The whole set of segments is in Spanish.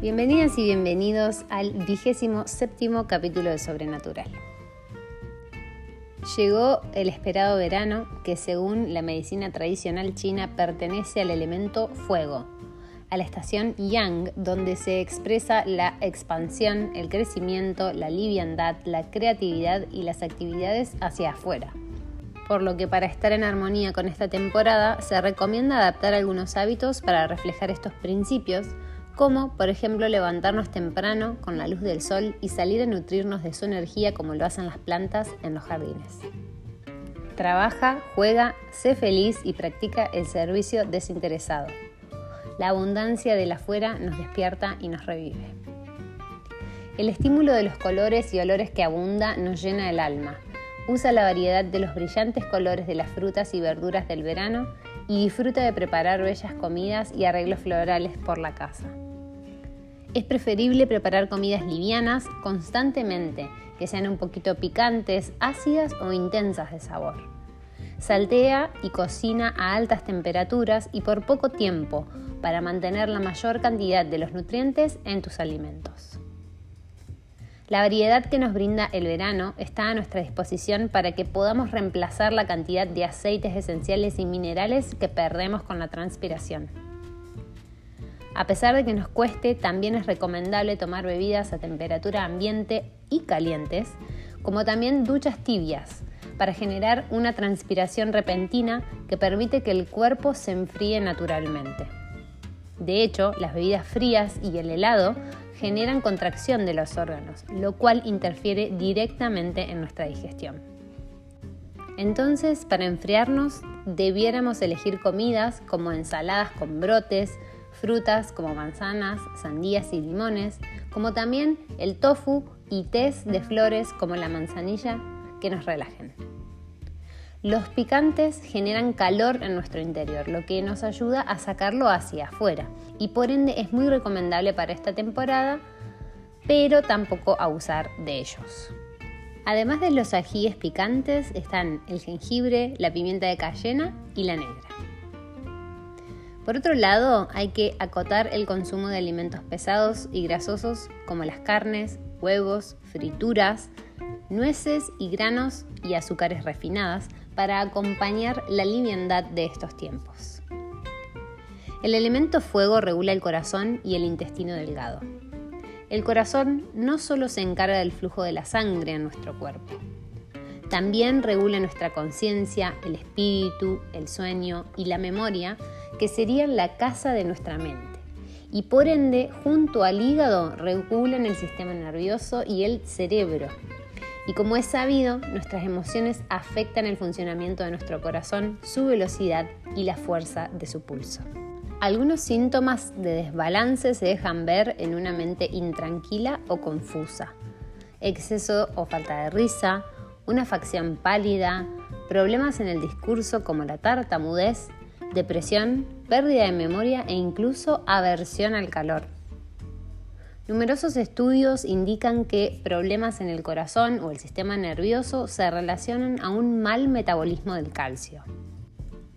Bienvenidas y bienvenidos al vigésimo séptimo capítulo de Sobrenatural. Llegó el esperado verano que según la medicina tradicional china pertenece al elemento fuego, a la estación Yang, donde se expresa la expansión, el crecimiento, la liviandad, la creatividad y las actividades hacia afuera. Por lo que para estar en armonía con esta temporada se recomienda adaptar algunos hábitos para reflejar estos principios, como por ejemplo levantarnos temprano con la luz del sol y salir a nutrirnos de su energía como lo hacen las plantas en los jardines. Trabaja, juega, sé feliz y practica el servicio desinteresado. La abundancia del afuera nos despierta y nos revive. El estímulo de los colores y olores que abunda nos llena el alma. Usa la variedad de los brillantes colores de las frutas y verduras del verano y disfruta de preparar bellas comidas y arreglos florales por la casa. Es preferible preparar comidas livianas constantemente, que sean un poquito picantes, ácidas o intensas de sabor. Saltea y cocina a altas temperaturas y por poco tiempo para mantener la mayor cantidad de los nutrientes en tus alimentos. La variedad que nos brinda el verano está a nuestra disposición para que podamos reemplazar la cantidad de aceites esenciales y minerales que perdemos con la transpiración. A pesar de que nos cueste, también es recomendable tomar bebidas a temperatura ambiente y calientes, como también duchas tibias, para generar una transpiración repentina que permite que el cuerpo se enfríe naturalmente. De hecho, las bebidas frías y el helado generan contracción de los órganos, lo cual interfiere directamente en nuestra digestión. Entonces, para enfriarnos, debiéramos elegir comidas como ensaladas con brotes, frutas como manzanas, sandías y limones, como también el tofu y tés de flores como la manzanilla que nos relajen. Los picantes generan calor en nuestro interior, lo que nos ayuda a sacarlo hacia afuera y por ende es muy recomendable para esta temporada, pero tampoco abusar de ellos. Además de los ajíes picantes están el jengibre, la pimienta de cayena y la negra. Por otro lado, hay que acotar el consumo de alimentos pesados y grasosos como las carnes, huevos, frituras, nueces y granos y azúcares refinadas para acompañar la liviandad de estos tiempos. El elemento fuego regula el corazón y el intestino delgado. El corazón no solo se encarga del flujo de la sangre en nuestro cuerpo, también regula nuestra conciencia, el espíritu, el sueño y la memoria, que serían la casa de nuestra mente. Y por ende, junto al hígado, regulan el sistema nervioso y el cerebro, y como es sabido, nuestras emociones afectan el funcionamiento de nuestro corazón, su velocidad y la fuerza de su pulso. Algunos síntomas de desbalance se dejan ver en una mente intranquila o confusa, exceso o falta de risa, una facción pálida, problemas en el discurso como la tartamudez, depresión, pérdida de memoria e incluso aversión al calor. Numerosos estudios indican que problemas en el corazón o el sistema nervioso se relacionan a un mal metabolismo del calcio.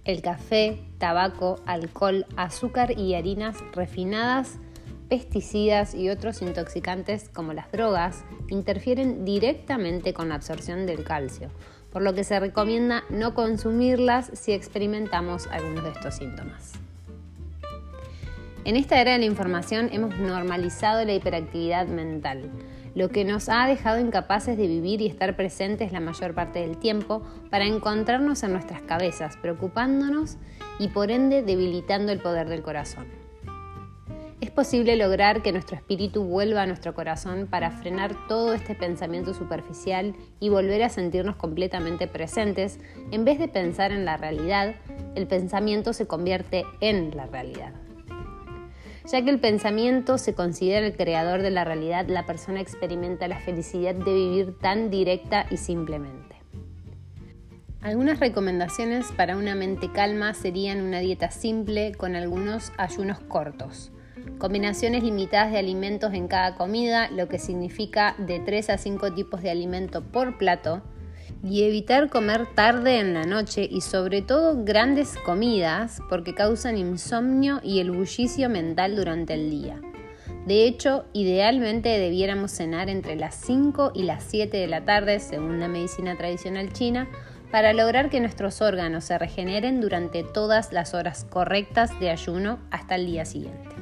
El café, tabaco, alcohol, azúcar y harinas refinadas, pesticidas y otros intoxicantes como las drogas interfieren directamente con la absorción del calcio, por lo que se recomienda no consumirlas si experimentamos algunos de estos síntomas. En esta era de la información hemos normalizado la hiperactividad mental, lo que nos ha dejado incapaces de vivir y estar presentes la mayor parte del tiempo para encontrarnos en nuestras cabezas, preocupándonos y por ende debilitando el poder del corazón. Es posible lograr que nuestro espíritu vuelva a nuestro corazón para frenar todo este pensamiento superficial y volver a sentirnos completamente presentes. En vez de pensar en la realidad, el pensamiento se convierte en la realidad. Ya que el pensamiento se considera el creador de la realidad, la persona experimenta la felicidad de vivir tan directa y simplemente. Algunas recomendaciones para una mente calma serían una dieta simple con algunos ayunos cortos, combinaciones limitadas de alimentos en cada comida, lo que significa de 3 a 5 tipos de alimento por plato, y evitar comer tarde en la noche y sobre todo grandes comidas porque causan insomnio y el bullicio mental durante el día. De hecho, idealmente debiéramos cenar entre las 5 y las 7 de la tarde, según la medicina tradicional china, para lograr que nuestros órganos se regeneren durante todas las horas correctas de ayuno hasta el día siguiente.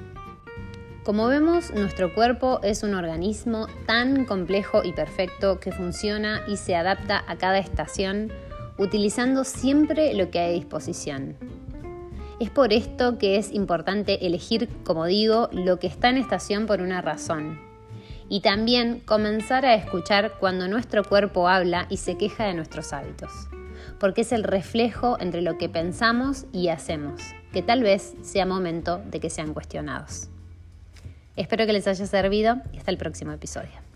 Como vemos, nuestro cuerpo es un organismo tan complejo y perfecto que funciona y se adapta a cada estación utilizando siempre lo que hay a disposición. Es por esto que es importante elegir, como digo, lo que está en estación por una razón. Y también comenzar a escuchar cuando nuestro cuerpo habla y se queja de nuestros hábitos. Porque es el reflejo entre lo que pensamos y hacemos, que tal vez sea momento de que sean cuestionados. Espero que les haya servido y hasta el próximo episodio.